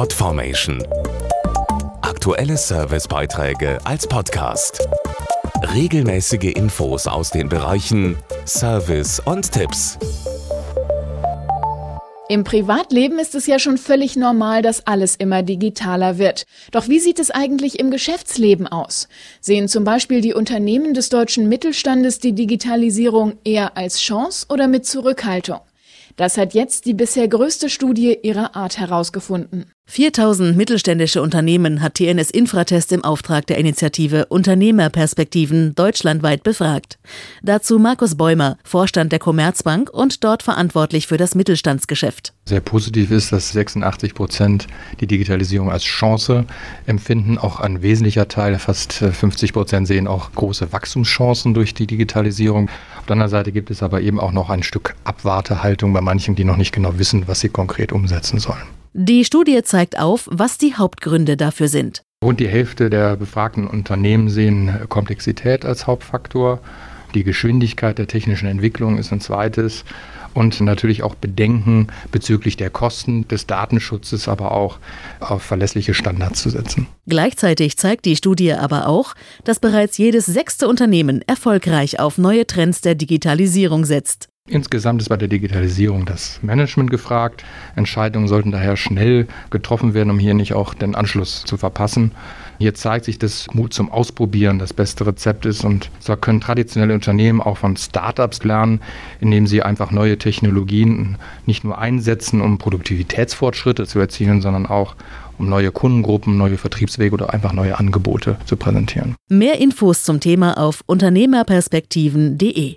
Podformation. Aktuelle Servicebeiträge als Podcast. Regelmäßige Infos aus den Bereichen Service und Tipps. Im Privatleben ist es ja schon völlig normal, dass alles immer digitaler wird. Doch wie sieht es eigentlich im Geschäftsleben aus? Sehen zum Beispiel die Unternehmen des deutschen Mittelstandes die Digitalisierung eher als Chance oder mit Zurückhaltung? Das hat jetzt die bisher größte Studie ihrer Art herausgefunden. 4000 mittelständische Unternehmen hat TNS Infratest im Auftrag der Initiative Unternehmerperspektiven deutschlandweit befragt. Dazu Markus Bäumer, Vorstand der Commerzbank und dort verantwortlich für das Mittelstandsgeschäft. Sehr positiv ist, dass 86 Prozent die Digitalisierung als Chance empfinden. Auch ein wesentlicher Teil, fast 50 Prozent sehen auch große Wachstumschancen durch die Digitalisierung. Auf der anderen Seite gibt es aber eben auch noch ein Stück Abwartehaltung bei manchen, die noch nicht genau wissen, was sie konkret umsetzen sollen. Die Studie zeigt auf, was die Hauptgründe dafür sind. Rund die Hälfte der befragten Unternehmen sehen Komplexität als Hauptfaktor. Die Geschwindigkeit der technischen Entwicklung ist ein zweites. Und natürlich auch Bedenken bezüglich der Kosten des Datenschutzes, aber auch auf verlässliche Standards zu setzen. Gleichzeitig zeigt die Studie aber auch, dass bereits jedes sechste Unternehmen erfolgreich auf neue Trends der Digitalisierung setzt. Insgesamt ist bei der Digitalisierung das Management gefragt. Entscheidungen sollten daher schnell getroffen werden, um hier nicht auch den Anschluss zu verpassen. Hier zeigt sich, dass Mut zum Ausprobieren das beste Rezept ist und zwar können traditionelle Unternehmen auch von Startups lernen, indem sie einfach neue Technologien nicht nur einsetzen, um Produktivitätsfortschritte zu erzielen, sondern auch um neue Kundengruppen, neue Vertriebswege oder einfach neue Angebote zu präsentieren. Mehr Infos zum Thema auf unternehmerperspektiven.de.